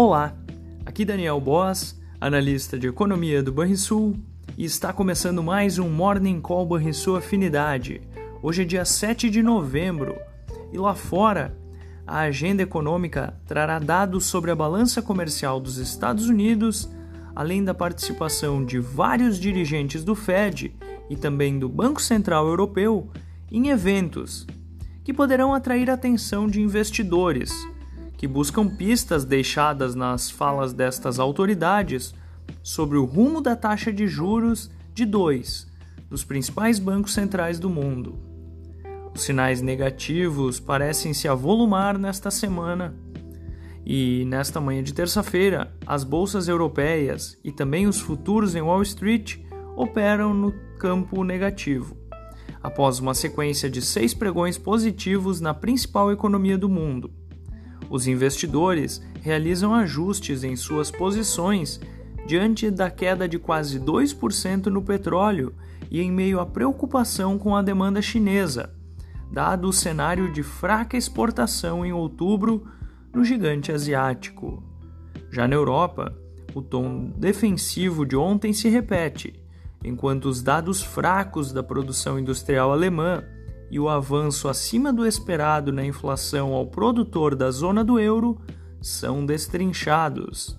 Olá, aqui Daniel Boas, analista de economia do Banrisul, e está começando mais um Morning Call Banrisul Afinidade. Hoje é dia 7 de novembro e lá fora a agenda econômica trará dados sobre a balança comercial dos Estados Unidos, além da participação de vários dirigentes do Fed e também do Banco Central Europeu em eventos que poderão atrair a atenção de investidores que buscam pistas deixadas nas falas destas autoridades sobre o rumo da taxa de juros de dois dos principais bancos centrais do mundo. Os sinais negativos parecem se avolumar nesta semana. E nesta manhã de terça-feira, as bolsas europeias e também os futuros em Wall Street operam no campo negativo, após uma sequência de seis pregões positivos na principal economia do mundo. Os investidores realizam ajustes em suas posições diante da queda de quase 2% no petróleo e em meio à preocupação com a demanda chinesa, dado o cenário de fraca exportação em outubro no gigante asiático. Já na Europa, o tom defensivo de ontem se repete, enquanto os dados fracos da produção industrial alemã e o avanço acima do esperado na inflação ao produtor da zona do euro são destrinchados.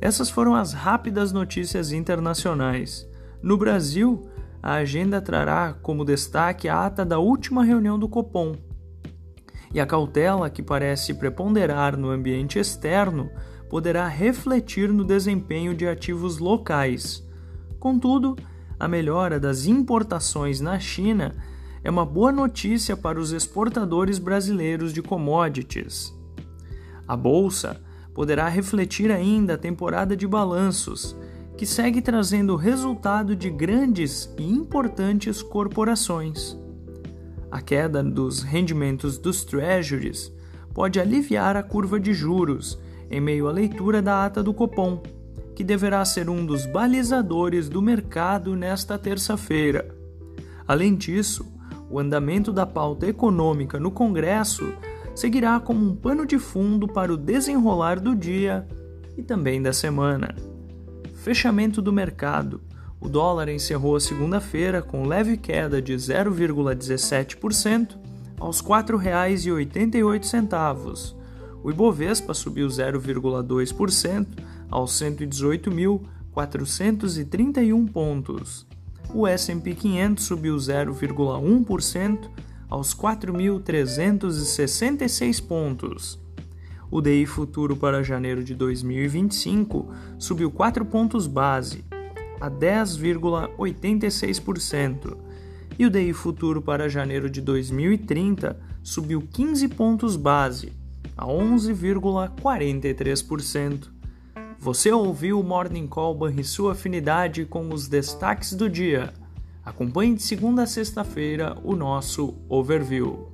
Essas foram as rápidas notícias internacionais. No Brasil, a agenda trará como destaque a ata da última reunião do Copom. E a cautela que parece preponderar no ambiente externo poderá refletir no desempenho de ativos locais. Contudo, a melhora das importações na China é uma boa notícia para os exportadores brasileiros de commodities. A bolsa poderá refletir ainda a temporada de balanços, que segue trazendo o resultado de grandes e importantes corporações. A queda dos rendimentos dos treasuries pode aliviar a curva de juros em meio à leitura da ata do Copom, que deverá ser um dos balizadores do mercado nesta terça-feira. Além disso, o andamento da pauta econômica no Congresso seguirá como um pano de fundo para o desenrolar do dia e também da semana. Fechamento do mercado. O dólar encerrou a segunda-feira com leve queda de 0,17% aos R$ 4,88. O Ibovespa subiu 0,2% aos 118.431 pontos o S&P 500 subiu 0,1% aos 4.366 pontos. O DI futuro para janeiro de 2025 subiu 4 pontos base, a 10,86%, e o DI futuro para janeiro de 2030 subiu 15 pontos base, a 11,43%. Você ouviu o Morning Call sua Afinidade com os destaques do dia. Acompanhe de segunda a sexta-feira o nosso overview.